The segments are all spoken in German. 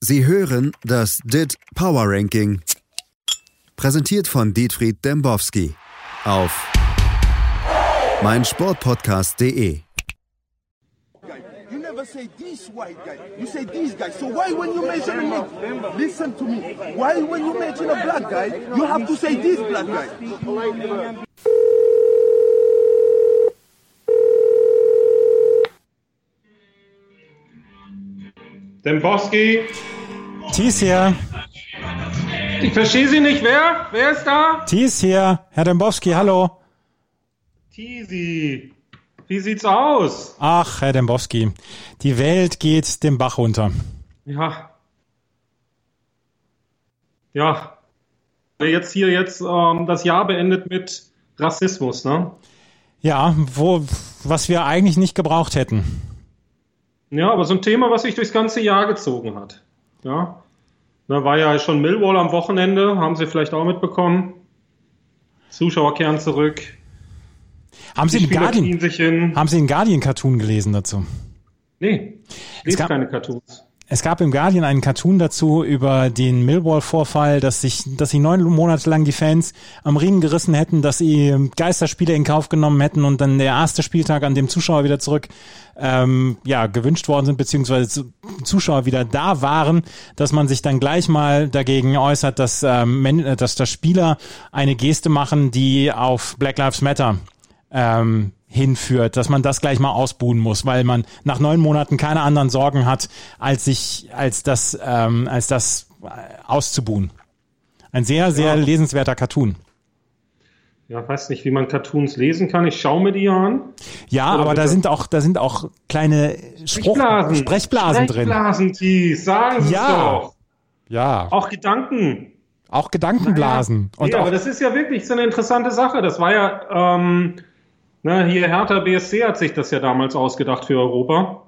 Sie hören das DIT Power Ranking. Präsentiert von Dietfried Dembowski auf meinsportpodcast.de. You never say this white guy. You say these guys. So why when you mention a nigga, listen to me. Why when you mention a black guy, you have to say this black guy? Dembowski, Thies hier. ich verstehe Sie nicht. Wer? Wer ist da? Thies hier. Herr Dembowski, hallo. Tisi. Wie sieht's aus? Ach, Herr Dembowski. Die Welt geht dem Bach runter. Ja. Ja. Jetzt hier jetzt ähm, das Jahr beendet mit Rassismus, ne? Ja, wo, was wir eigentlich nicht gebraucht hätten. Ja, aber so ein Thema, was sich durchs ganze Jahr gezogen hat. Ja. Da war ja schon Millwall am Wochenende, haben Sie vielleicht auch mitbekommen. Zuschauer kehren zurück. Haben Sie den Guardian, haben Sie den Guardian Cartoon gelesen dazu? Nee, lese gab- keine Cartoons. Es gab im Guardian einen Cartoon dazu über den Millwall-Vorfall, dass sich, dass sie neun Monate lang die Fans am Riemen gerissen hätten, dass sie Geisterspiele in Kauf genommen hätten und dann der erste Spieltag, an dem Zuschauer wieder zurück ähm, ja, gewünscht worden sind, beziehungsweise zu- Zuschauer wieder da waren, dass man sich dann gleich mal dagegen äußert, dass, ähm, äh, dass da Spieler eine Geste machen, die auf Black Lives Matter ähm, hinführt, dass man das gleich mal ausbuhen muss, weil man nach neun Monaten keine anderen Sorgen hat, als sich, als das, ähm, als das äh, auszubuhen. Ein sehr, sehr Ja. lesenswerter Cartoon. Ja, weiß nicht, wie man Cartoons lesen kann. Ich schaue mir die an. Ja, Oder aber da sind auch, da sind auch kleine Spruch, Sprechblasen drin. Sprechblasen, Thies, sagen Sie Ja. doch. Ja, Auch Gedanken. auch Gedankenblasen. Und nee, aber das ist ja wirklich so eine interessante Sache. Das war ja, ähm, ne, hier Hertha BSC hat sich das ja damals ausgedacht für Europa.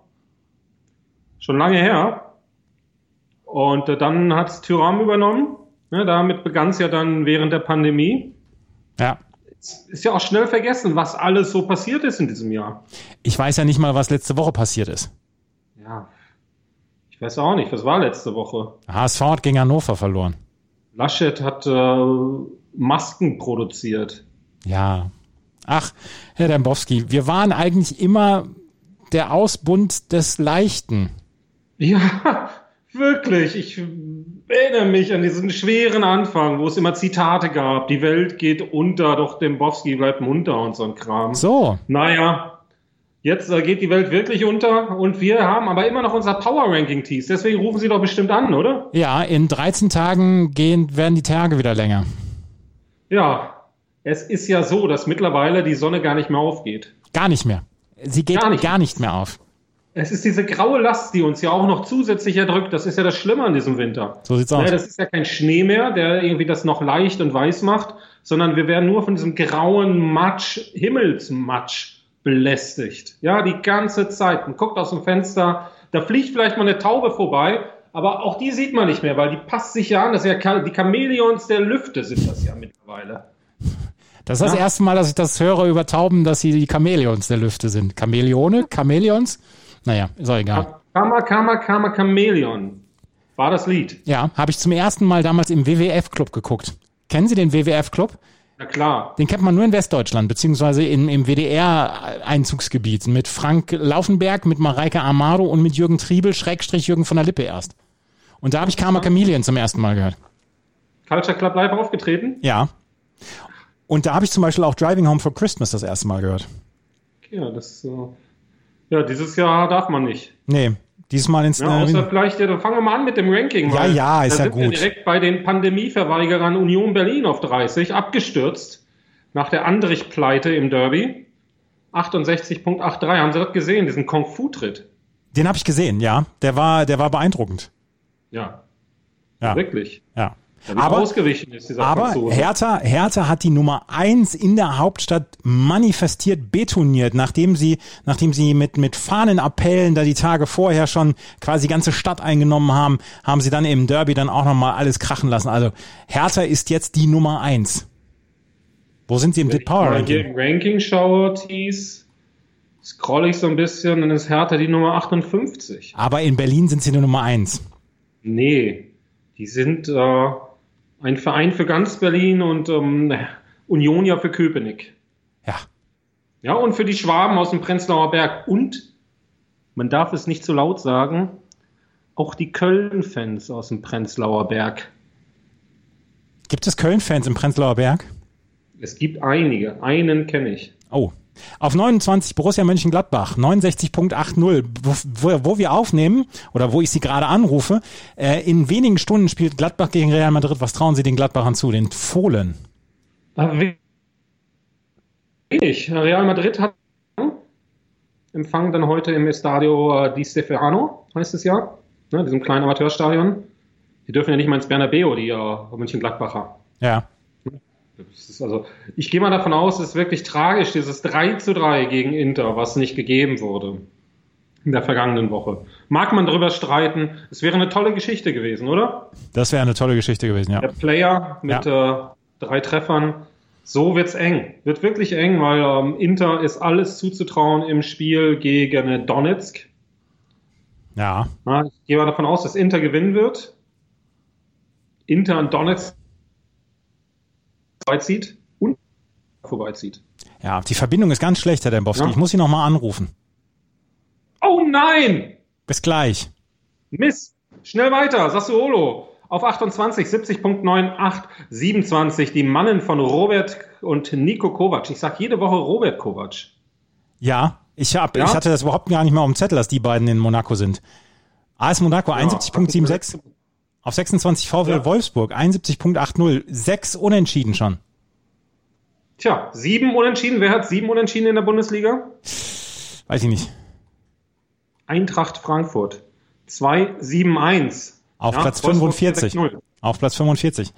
Schon lange her. Und äh, dann hat es Tyram übernommen. Ne, damit begann es ja dann während der Pandemie. ja. Ist ja auch schnell vergessen, was alles so passiert ist in diesem Jahr. Ich weiß ja nicht mal, was letzte Woche passiert ist. Ja. Ich weiß auch nicht, was war letzte Woche? HSV hat gegen Hannover verloren. Laschet hat äh, Masken produziert. Ja. Ach, Herr Dembowski, wir waren eigentlich immer der Ausbund des Leichten. Ja, wirklich. Ich erinnere mich an diesen schweren Anfang, wo es immer Zitate gab. Die Welt geht unter, doch Dembowski bleibt munter und so ein Kram. So, Naja, jetzt äh, geht die Welt wirklich unter und wir haben aber immer noch unser Power Ranking Tees. Deswegen rufen Sie doch bestimmt an, oder? ja, in 13 Tagen gehen, werden die Tage wieder länger. Ja. Es ist ja so, dass mittlerweile die Sonne gar nicht mehr aufgeht. Gar nicht mehr. Sie geht Gar gar nicht. nicht, mehr auf. Es ist diese graue Last, die uns ja auch noch zusätzlich erdrückt. Das ist ja das Schlimme an diesem Winter. So sieht's aus. Ja, das ist ja kein Schnee mehr, der irgendwie das noch leicht und weiß macht, sondern wir werden nur von diesem grauen Matsch, Himmelsmatsch belästigt. Ja, die ganze Zeit. Man guckt aus dem Fenster, da fliegt vielleicht mal eine Taube vorbei, aber auch die sieht man nicht mehr, weil die passt sich ja an. Das ja die Chamäleons der Lüfte sind das ja mittlerweile. Das ist das Ja. erste Mal, dass ich das höre über Tauben, dass sie die Chamäleons der Lüfte sind. Chamäleone? Chamäleons? Naja, ist auch egal. Kama, Kama, Kama, Chamäleon war das Lied. Ja, habe ich zum ersten Mal damals im WWF-Club geguckt. Kennen Sie den WWF-Club? Na klar. Den kennt man nur in Westdeutschland, beziehungsweise in, im WDR-Einzugsgebiet. Mit Frank Laufenberg, mit Mareike Amado und mit Jürgen Triebel, Schrägstrich Jürgen von der Lippe erst. Und da habe ich Karma Chameleon zum ersten Mal gehört. Culture Club Live aufgetreten. Ja. Und da habe ich zum Beispiel auch Driving Home for Christmas das erste Mal gehört. Ja, das, äh, ja, dieses Jahr darf man nicht. Nee, diesmal ins... Ja, äh, außer vielleicht, ja, dann fangen wir mal an mit dem Ranking. Ja, ja, ist ja sind Wir gut. direkt bei den Pandemieverweigerern Union Berlin auf 30, abgestürzt nach der Andrich-Pleite im Derby. 68.83, haben Sie das gesehen, diesen Kung-Fu-Tritt? den habe ich gesehen, ja. Der war, der war beeindruckend. Ja, Ja, wirklich. ja. Aber, ausgewichen ist dieser aber Franzose. Hertha, Hertha hat die Nummer eins in der Hauptstadt manifestiert, betoniert, nachdem sie, nachdem sie mit, mit Fahnenappellen da die Tage vorher schon quasi die ganze Stadt eingenommen haben, haben sie dann im Derby dann auch nochmal alles krachen lassen. Also Hertha ist jetzt die Nummer eins. Wo sind sie im Wenn ich Power mal hier Ranking? im Ranking schaue, Thies, scroll ich so ein bisschen, dann ist Hertha die Nummer 58. Aber in Berlin sind sie die Nummer eins. Nee, die sind äh, ein Verein für ganz Berlin und ähm, Unionia für Köpenick. Ja. Ja, und für die Schwaben aus dem Prenzlauer Berg. Und, man darf es nicht zu laut sagen, auch die Köln-Fans aus dem Prenzlauer Berg. Gibt es Köln-Fans im Prenzlauer Berg? Es gibt einige. Einen kenne ich. Oh. Auf 29 Borussia Mönchengladbach, 69.80, wo, wo, wir aufnehmen oder wo ich Sie gerade anrufe. Äh, in wenigen Stunden spielt Gladbach gegen Real Madrid. Was trauen Sie den Gladbachern zu, den Fohlen? Wenig. Real Madrid hat empfangen dann heute im Estadio äh, Di Stefano, heißt es ja, ne, diesem kleinen Amateurstadion. Die dürfen ja nicht mal ins Bernabeu, die äh, Mönchengladbacher. Ja. Also, ich gehe mal davon aus, es ist wirklich tragisch, dieses 3 zu 3 gegen Inter, was nicht gegeben wurde in der vergangenen Woche. Mag man darüber streiten, es wäre eine tolle Geschichte gewesen, oder? Das wäre eine tolle Geschichte gewesen, ja. Der Player mit ja. äh, drei Treffern. So wird's eng. Wird wirklich eng, weil ähm, Inter ist alles zuzutrauen im Spiel gegen Donetsk. Ja. ja. Ich gehe mal davon aus, dass Inter gewinnen wird. Inter und Donetsk vorbeizieht und vorbeizieht. Ja, die Verbindung ist ganz schlecht, Herr Dembowski. Ja. Ich muss Sie nochmal anrufen. Oh nein! Bis gleich. Mist. Schnell weiter. Sassuolo auf 28, 70.98, 27. Die Mannen von Robert und Nico Kovac. Ich sag jede Woche Robert Kovac. Ja, ich, hab, ja? ich hatte das überhaupt gar nicht mehr auf dem Zettel, dass die beiden in Monaco sind. AS Monaco, ja, 71.76. Auf 26 VfL ja. Wolfsburg, 71.80. Sechs Unentschieden schon. Tja, sieben Unentschieden. Wer hat sieben Unentschieden in der Bundesliga? Weiß ich nicht. Eintracht Frankfurt. 2-7-1. Auf ja, Platz 45. Auf Platz 45.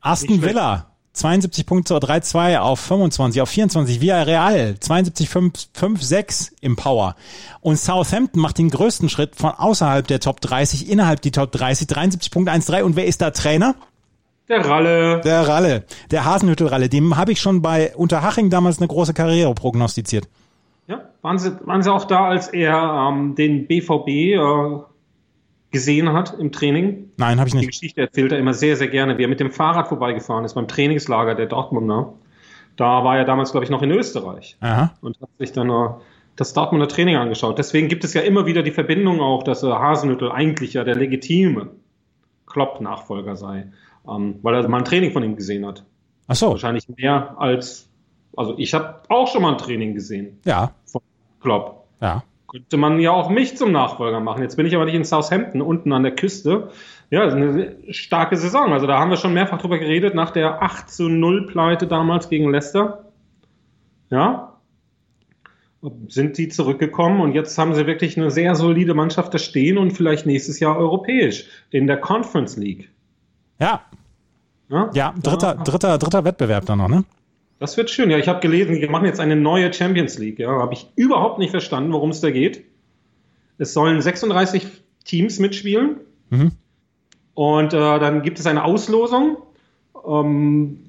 Aston Villa. 72 Punkte 3-2 auf 25, auf 24. Villarreal 72-5-6 im Power. Und Southampton macht den größten Schritt von außerhalb der Top 30 innerhalb die Top 30, 73.13. Und wer ist da Trainer? Der Ralle. Der Ralle. Der Hasenhüttel-Ralle. Dem habe ich schon bei Unterhaching damals eine große Karriere prognostiziert. Ja, waren Sie, waren Sie auch da, als er ähm, den BVB äh, gesehen hat im Training? Nein, habe ich nicht. Die Geschichte erzählt er immer sehr, sehr gerne, wie er mit dem Fahrrad vorbeigefahren ist beim Trainingslager der Dortmunder. Da war er damals, glaube ich, noch in Österreich Aha. und hat sich dann äh, das Dortmunder Training angeschaut. Deswegen gibt es ja immer wieder die Verbindung auch, dass äh, Hasenhüttel eigentlich ja der legitime Klopp-Nachfolger sei, ähm, weil er mal ein Training von ihm gesehen hat. Ach so. Wahrscheinlich mehr als, also ich habe auch schon mal ein Training gesehen. Ja. Von Klopp. Ja könnte man ja auch mich zum Nachfolger machen. Jetzt bin ich aber nicht in Southampton, unten an der Küste. Ja, ist eine starke Saison. Also da haben wir schon mehrfach drüber geredet, nach der 8 zu 0 Pleite damals gegen Leicester. Ja, sind die zurückgekommen und jetzt haben sie wirklich eine sehr solide Mannschaft da stehen und vielleicht nächstes Jahr europäisch in der Conference League. Ja. Ja, ja dritter, dritter, dritter Wettbewerb dann noch, ne? Das wird schön. Ja, ich habe gelesen, die machen jetzt eine neue Champions League. Ja, habe ich überhaupt nicht verstanden, worum es da geht. Es sollen 36 Teams mitspielen. Mhm. Und äh, dann gibt es eine Auslosung. Ähm,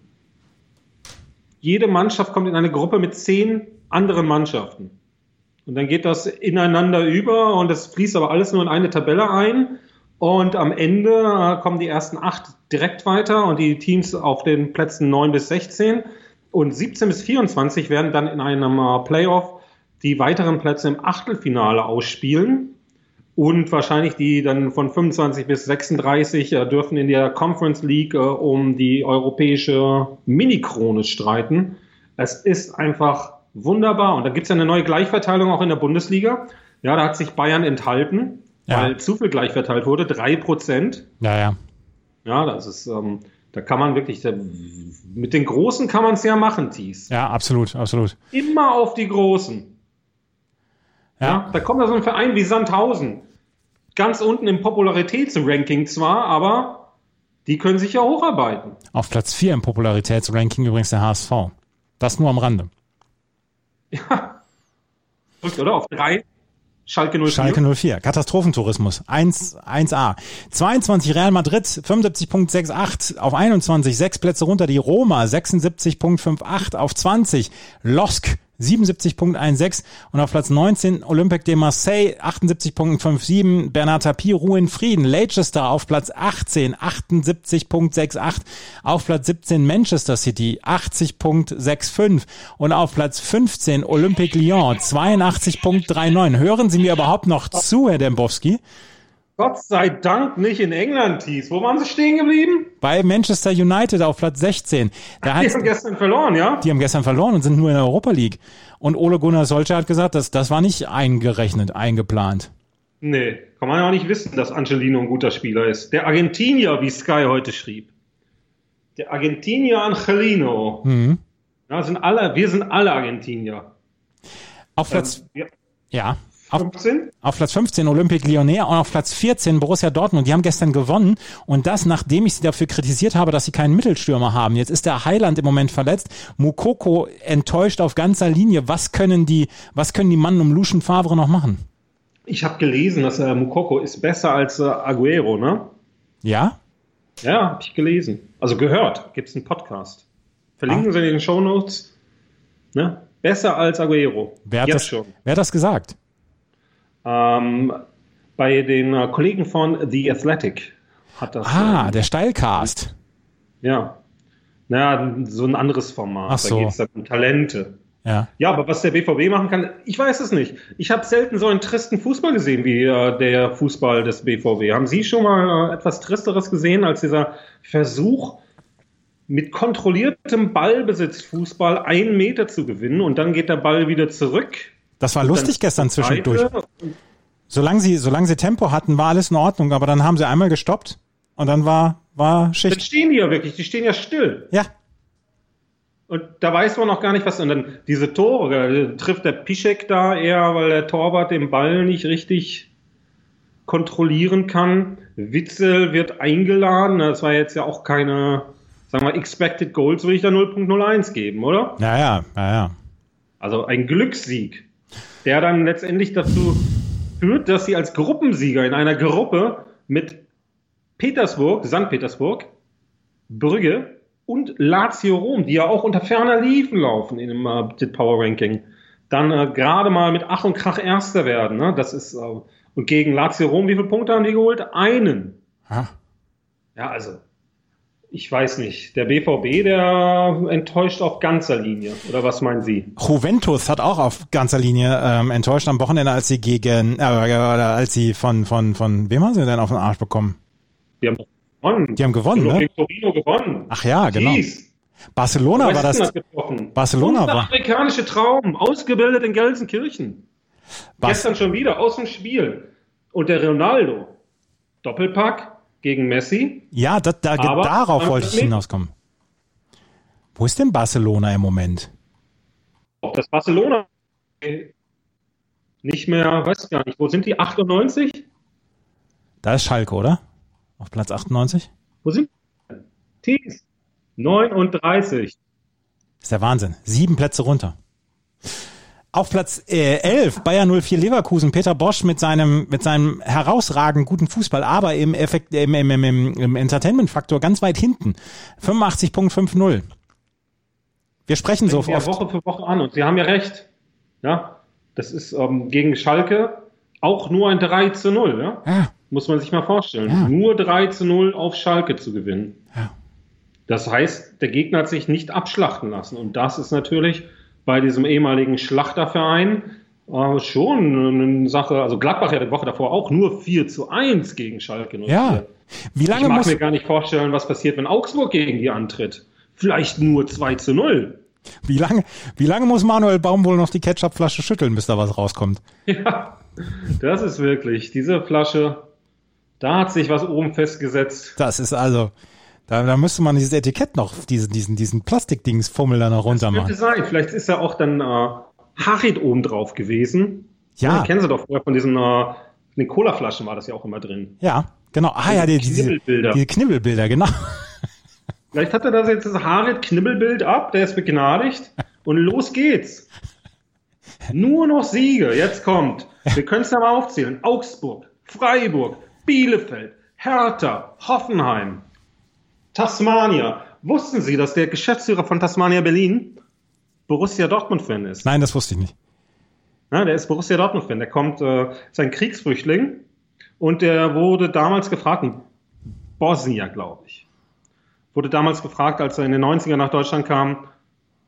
jede Mannschaft kommt in eine Gruppe mit zehn anderen Mannschaften. Und dann geht das ineinander über und das fließt aber alles nur in eine Tabelle ein. Und am Ende äh, kommen die ersten acht direkt weiter und die Teams auf den Plätzen neun bis 16. Und 17 bis 24 werden dann in einem äh, Playoff die weiteren Plätze im Achtelfinale ausspielen. Und wahrscheinlich die dann von 25 bis 36 äh, dürfen in der Conference League äh, um die europäische Mini-Krone streiten. Es ist einfach wunderbar. Und da gibt es ja eine neue Gleichverteilung auch in der Bundesliga. Ja, da hat sich Bayern enthalten, ja. weil zu viel gleichverteilt wurde. Drei Prozent. Ja, ja. Ja, das ist, ähm, da kann man wirklich, mit den Großen kann man es ja machen, Thies. Ja, absolut, absolut. Immer auf die Großen. Ja. ja. Da kommt da so ein Verein wie Sandhausen. Ganz unten im Popularitätsranking zwar, aber die können sich ja hocharbeiten. Auf Platz 4 im Popularitätsranking übrigens der HSV. Das nur am Rande. Ja. Oder? Auf drei Schalke 04. Schalke 04. Katastrophentourismus. 1, 1a. 22 Real Madrid, 75.68 auf 21. Sechs Plätze runter. Die Roma, 76.58 auf 20. Losk, 77.16 und auf Platz 19 Olympique de Marseille 78.57, Bernard Tapie Ruhe in Frieden, Leicester auf Platz 18 78.68, auf Platz 17 Manchester City 80.65 und auf Platz 15 Olympique Lyon 82.39. Hören Sie mir überhaupt noch zu, Herr Dembowski? Gott sei Dank nicht in England, Thies. Wo waren sie stehen geblieben? Bei Manchester United auf Platz 16. Da die haben gestern verloren, ja? Die haben gestern verloren und sind nur in der Europa League. Und Ole Gunnar Solskjaer hat gesagt, dass das war nicht eingerechnet, eingeplant. Nee, kann man ja auch nicht wissen, dass Angelino ein guter Spieler ist. Der Argentinier, wie Sky heute schrieb. Der Argentinier Angelino. Mhm. Ja, sind alle, wir sind alle Argentinier. Auf Platz, ähm, ja. ja. Auf, auf, Platz 15 Olympique Lyonnais und auf Platz 14 Borussia Dortmund. Die haben gestern gewonnen und das, nachdem ich sie dafür kritisiert habe, dass sie keinen Mittelstürmer haben. Jetzt ist der Heiland im Moment verletzt. Mukoko enttäuscht auf ganzer Linie. Was können die, was können die Mann um Lucien Favre noch machen? Ich habe gelesen, dass äh, Mukoko ist besser als äh, Aguero, ne? Ja? Ja, habe ich gelesen. Also gehört. Gibt es einen Podcast. Verlinken ah. Sie in den Show Notes. Ne? Besser als Aguero. Wer hat, Jetzt das, schon. wer hat das gesagt? Ähm, bei den äh, Kollegen von The Athletic hat das. Ah, äh, der Steilcast. Ja. Naja, so ein anderes Format. Ach so. Da geht es um Talente. Ja. ja, aber was der BVB machen kann, ich weiß es nicht. Ich habe selten so einen tristen Fußball gesehen wie äh, der Fußball des BVB. Haben Sie schon mal äh, etwas Tristeres gesehen als dieser Versuch, mit kontrolliertem Ballbesitz Fußball einen Meter zu gewinnen und dann geht der Ball wieder zurück das war lustig gestern zwischendurch. Solange sie, solange sie Tempo hatten, war alles in Ordnung, aber dann haben sie einmal gestoppt und dann war, war Schicht. Dann stehen die ja wirklich, die stehen ja still. Ja. Und da weiß man noch gar nicht, was. Und dann diese Tore, trifft der Pischek da eher, weil der Torwart den Ball nicht richtig kontrollieren kann. Witzel wird eingeladen. Das war jetzt ja auch keine, sagen wir, Expected Goals, würde ich da 0.01 geben, oder? Ja, ja, ja, ja. Also ein Glückssieg der dann letztendlich dazu führt, dass sie als Gruppensieger in einer Gruppe mit Petersburg, St. Petersburg, Brügge und Lazio Rom, die ja auch unter ferner Liefen laufen in dem äh, Power Ranking, dann äh, gerade mal mit Ach und Krach Erster werden. Ne? Das ist äh, und gegen Lazio Rom, wie viele Punkte haben die geholt? Einen. Ha. Ja, also ich weiß nicht. Der BVB, der enttäuscht auf ganzer Linie. Oder was meinen Sie? Juventus hat auch auf ganzer Linie ähm, enttäuscht am Wochenende, als sie gegen, äh, als sie von, von, von, wem haben sie denn auf den Arsch bekommen? Die haben gewonnen. Die haben gewonnen, ne? Torino gewonnen. Ach ja, genau. Jeez. Barcelona war das. das Barcelona war. afrikanische Traum, ausgebildet in Gelsenkirchen. Bas Gestern schon wieder aus dem Spiel. Und der Ronaldo. Doppelpack, gegen Messi. Ja, das, da, darauf wollte ich hinauskommen. Wo ist denn Barcelona im Moment? Ob das Barcelona nicht mehr, weiß gar nicht, wo sind die? 98? Da ist Schalke, oder? Auf Platz 98? Wo sind die? 39. Das ist der Wahnsinn. Sieben Plätze runter. Auf Platz äh, 11 Bayer 04 Leverkusen, Peter Bosch mit seinem mit seinem herausragend guten Fußball, aber im Effekt im, im, im, im Entertainment-Faktor ganz weit hinten. 85.50. Wir sprechen so oft. Woche für Woche an und Sie haben ja recht. Ja, das ist ähm, gegen Schalke auch nur ein 3 zu 0. Ja? ja. Muss man sich mal vorstellen. Ja. Nur 3 zu 0 auf Schalke zu gewinnen. Ja. Das heißt, der Gegner hat sich nicht abschlachten lassen und das ist natürlich bei diesem ehemaligen Schlachterverein äh, schon eine Sache. Also Gladbach ja die Woche davor auch nur 4 zu 1 gegen Schalke. Ja. Wie lange ich mag muss... mir gar nicht vorstellen, was passiert, wenn Augsburg gegen die antritt. Vielleicht nur 2 zu 0. Wie lange, wie lange muss Manuel Baum wohl noch die Ketchupflasche schütteln, bis da was rauskommt? Ja, das ist wirklich, diese Flasche, da hat sich was oben festgesetzt. Das ist also, da, da müsste man dieses Etikett noch, diesen, diesen, diesen Plastikdingsfummel da noch runter machen. Könnte sein. Vielleicht ist ja auch dann äh, Harit oben drauf gewesen. Ja. ja kennen Sie doch vorher von diesen äh, den Colaflaschen war das ja auch immer drin. Ja, genau. Ah ja, die, diese Knibbelbilder. Diese Knibbelbilder, genau. Vielleicht hat er das jetzt das Harit Knibbelbild ab, der ist begnadigt und los geht's. Nur noch Siege, jetzt kommt. Wir können es ja mal aufzählen. Augsburg, Freiburg, Bielefeld, Hertha, Hoffenheim, Tasmania. Wussten Sie, dass der Geschäftsführer von Tasmania Berlin Borussia Dortmund-Fan ist. Nein, das wusste ich nicht. Ja, der ist Borussia Dortmund-Fan. Der kommt, äh, ist ein Kriegsflüchtling und der wurde damals gefragt, ein Bosnier, glaube ich, wurde damals gefragt, als er in den 90er nach Deutschland kam,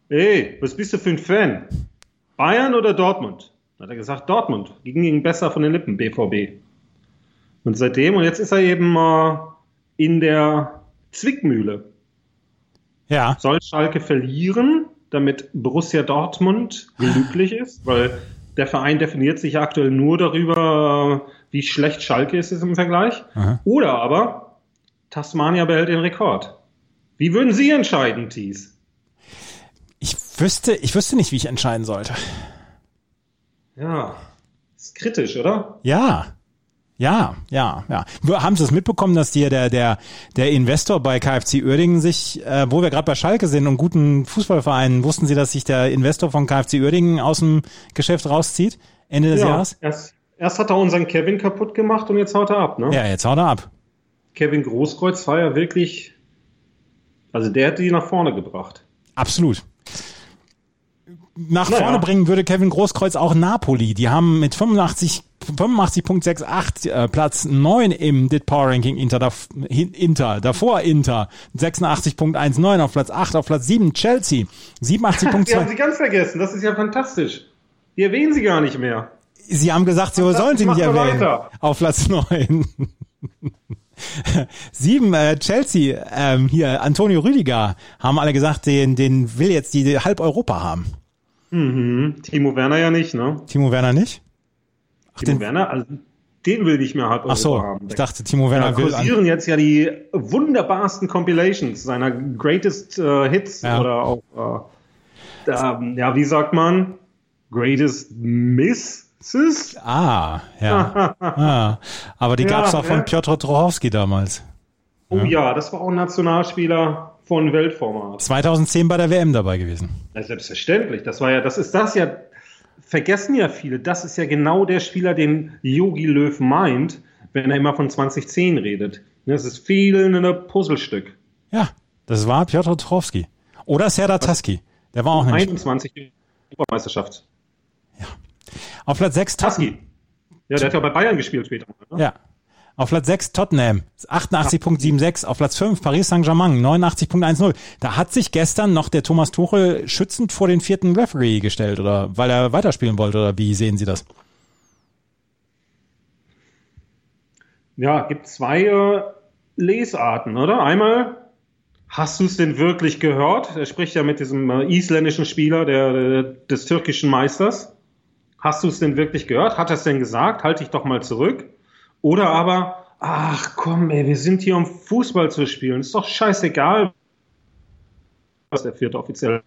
hey, was bist du für ein Fan? Bayern oder Dortmund? Dann hat er gesagt, Dortmund. Ging ihm besser von den Lippen, BVB. Und seitdem, und jetzt ist er eben äh, in der Zwickmühle. Ja. Soll Schalke verlieren, damit Borussia Dortmund glücklich ist? Weil der Verein definiert sich ja aktuell nur darüber, wie schlecht Schalke ist im Vergleich. Aha. Oder aber Tasmania behält den Rekord. Wie würden Sie entscheiden, Thies? Ich wüsste, ich wüsste nicht, wie ich entscheiden sollte. Ja, ist kritisch, oder? Ja. Ja, ja, ja. Haben Sie es mitbekommen, dass dir der, der, der Investor bei KFC Uerdingen sich, äh, wo wir gerade bei Schalke sind und guten Fußballvereinen, wussten Sie, dass sich der Investor von KFC Uerdingen aus dem Geschäft rauszieht? Ende des ja, Jahres? Erst, erst hat er unseren Kevin kaputt gemacht und jetzt haut er ab, ne? Ja, jetzt haut er ab. Kevin Großkreuz war ja wirklich, also der hat die nach vorne gebracht. Absolut. Nach Naja. vorne bringen würde Kevin Großkreuz auch Napoli. Die haben mit 85 85.68 äh, Platz 9 im DIT Power Ranking Inter, hin- Inter, davor Inter 86.19 auf Platz 8, auf Platz 7 Chelsea Die haben 87.2. sie ganz vergessen, das ist ja fantastisch. Die erwähnen sie gar nicht mehr. Sie haben gesagt, sie sollen sie nicht erwähnen. weiter. Auf Platz 9. 7 äh, Chelsea, ähm, hier Antonio Rüdiger, haben alle gesagt, den, den will jetzt die halb Europa haben. Mhm. Timo Werner ja nicht, ne? Timo Werner nicht? Timo den- Werner, also den will ich mehr halb Ach so, haben. ich dachte, Timo Werner will an. kursieren jetzt ja die wunderbarsten Compilations seiner Greatest äh, Hits Ja. oder auch, äh, da, ja, wie sagt man? Greatest Misses? Ah, ja. ah, aber die Ja, gab's auch von ja. Piotr Trochowski damals. Oh ja, das war auch ein Nationalspieler von Weltformat. 2010 bei der WM dabei gewesen. Ja, selbstverständlich. Das war ja, das ist das ja, vergessen ja viele. Das ist ja genau der Spieler, den Yogi Löw meint, wenn er immer von 2010 redet. Das ist fehlende Puzzlestück. Ja, das war Piotr Trochowski. Oder Serdar Taski. Der war auch nämlich 21 Europameisterschaft. auf Platz 6 Tottenham. Taski. Ja, der hat ja bei Bayern gespielt später. Ne? Ja. Auf Platz 6 Tottenham, 88.76. Auf Platz 5 Paris Saint-Germain, 89.10. Da hat sich gestern noch der Thomas Tuchel schützend vor den vierten Referee gestellt, oder weil er weiterspielen wollte, oder wie sehen Sie das? Ja, gibt zwei äh, Lesarten, oder? Einmal, hast du es denn wirklich gehört? Er spricht ja mit diesem äh, isländischen Spieler der, der, des türkischen Meisters. Hast du es denn wirklich gehört? Hat er es denn gesagt? Halt dich doch mal zurück. Oder aber, ach komm, ey, wir sind hier, um Fußball zu spielen. Ist doch scheißegal, was der vierte offiziell.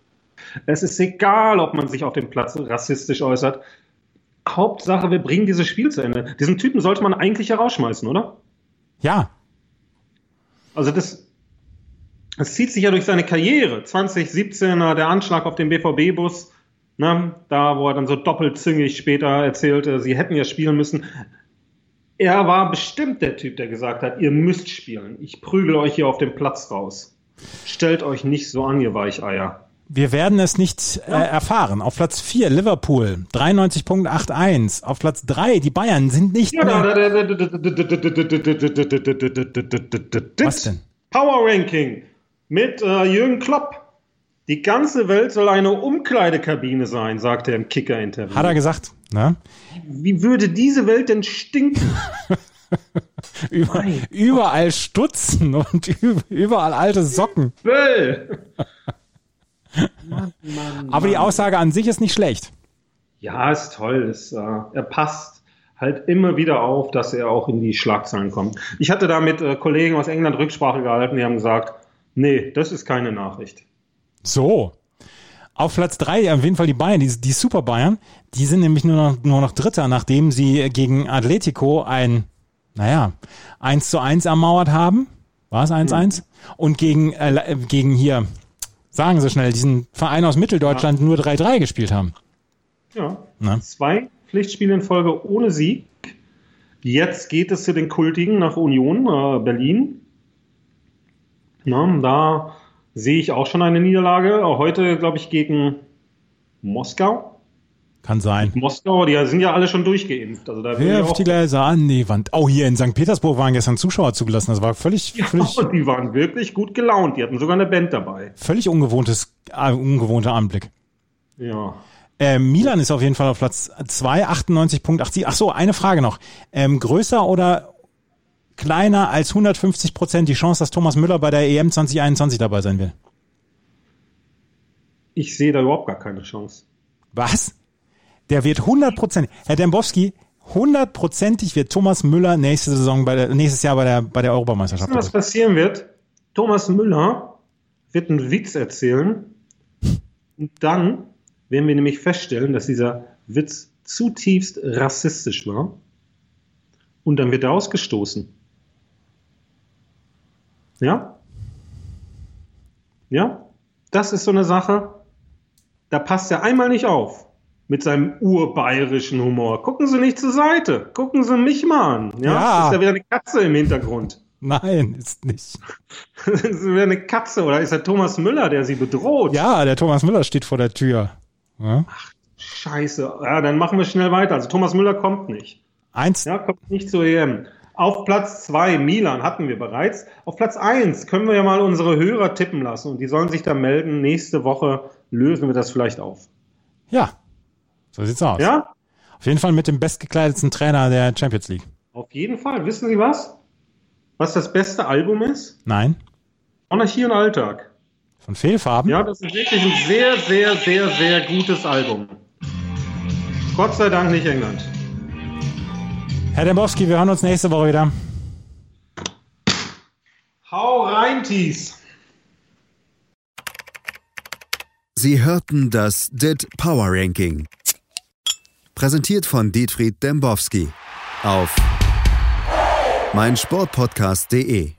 Es ist egal, ob man sich auf dem Platz rassistisch äußert. Hauptsache, wir bringen dieses Spiel zu Ende. Diesen Typen sollte man eigentlich herausschmeißen, oder? Ja, Also das, das zieht sich ja durch seine Karriere. 2017er der Anschlag auf den BVB-Bus, ne, da wo er dann so doppelzüngig später erzählte, sie hätten ja spielen müssen. Er war bestimmt der Typ, der gesagt hat, ihr müsst spielen. Ich prügel euch hier auf dem Platz raus. Stellt euch nicht so an, ihr Weicheier. Wir werden es nicht äh, erfahren. Auf Platz 4 Liverpool 93.81. Auf Platz 3 die Bayern sind nicht ja. Was denn? Power Ranking mit äh, Jürgen Klopp. Die ganze Welt soll eine Umkleidekabine sein, sagte er im Kicker-Interview. Hat er gesagt. Ne? Wie würde diese Welt denn stinken? Über, überall Stutzen und üb- überall alte Socken. Böll! Aber die Aussage an sich ist nicht schlecht. Ja, ist toll. Ist, äh, er passt halt immer wieder auf, dass er auch in die Schlagzeilen kommt. Ich hatte da mit äh, Kollegen aus England Rücksprache gehalten, die haben gesagt, nee, das ist keine Nachricht. So. Auf Platz drei auf jeden Fall die Bayern, die, die Super Bayern. Die sind nämlich nur noch, nur noch Dritter, nachdem sie gegen Atletico ein, naja, 1 zu 1 ermauert haben. War es 1-1? Und gegen, äh, gegen hier, sagen Sie schnell, diesen Verein aus Mitteldeutschland nur 3-3 gespielt haben. Ja. Na? Zwei Pflichtspiele in Folge ohne Sieg. Jetzt geht es zu den Kultigen nach Union, äh, Berlin. Na, da sehe ich auch schon eine Niederlage. Heute, glaube ich, gegen Moskau? Kann sein. Moskau, die sind ja alle schon durchgeimpft. Also da Wirft die Gläser an die Wand. Oh, hier in St. Petersburg waren gestern Zuschauer zugelassen. Das war völlig, ja, völlig, die waren wirklich gut gelaunt. Die hatten sogar eine Band dabei. völlig ungewohntes, äh, ungewohnter Anblick. Ja. Äh, Milan ist auf jeden Fall auf Platz 2, 98.80. Ach so, eine Frage noch. Ähm, größer oder kleiner als 150 Prozent die Chance, dass Thomas Müller bei der EM 2021 dabei sein will? Ich sehe da überhaupt gar keine Chance. Was? Der wird 100 Prozent. Herr Dembowski, hundertprozentig wird Thomas Müller nächste Saison bei der, nächstes Jahr bei der, bei der Europameisterschaft. Was dabei. passieren wird? Thomas Müller wird einen Witz erzählen und dann werden wir nämlich feststellen, dass dieser Witz zutiefst rassistisch war und dann wird er ausgestoßen. Ja? Ja? Das ist so eine Sache, da passt er einmal nicht auf mit seinem urbayerischen Humor. Gucken Sie nicht zur Seite. Gucken Sie mich mal an. Ja? Ja. Ist da wieder eine Katze im Hintergrund? Nein, ist nicht. ist wieder eine Katze oder ist der Thomas Müller, der sie bedroht? Ja, der Thomas Müller steht vor der Tür. Ja. Scheiße. Ja, dann machen wir schnell weiter. Also Thomas Müller kommt nicht. Eins, Ja, kommt nicht zur EM. Auf Platz zwei Milan hatten wir bereits. Auf Platz eins können wir ja mal unsere Hörer tippen lassen und die sollen sich da melden. Nächste Woche lösen wir das vielleicht auf. ja. So sieht's aus. Ja? Auf jeden Fall mit dem bestgekleidetsten Trainer der Champions League. Auf jeden Fall. Wissen Sie was? Was das beste Album ist? Nein? Monarchie und Alltag. Von Fehlfarben? Ja, das ist wirklich ein sehr, sehr, sehr, sehr gutes Album. Gott sei Dank nicht England. Herr Dembowski, wir hören uns nächste Woche wieder. Hau rein, Thies! Sie hörten das DIT Power Ranking. Präsentiert von Dietfried Dembowski auf meinsportpodcast.de.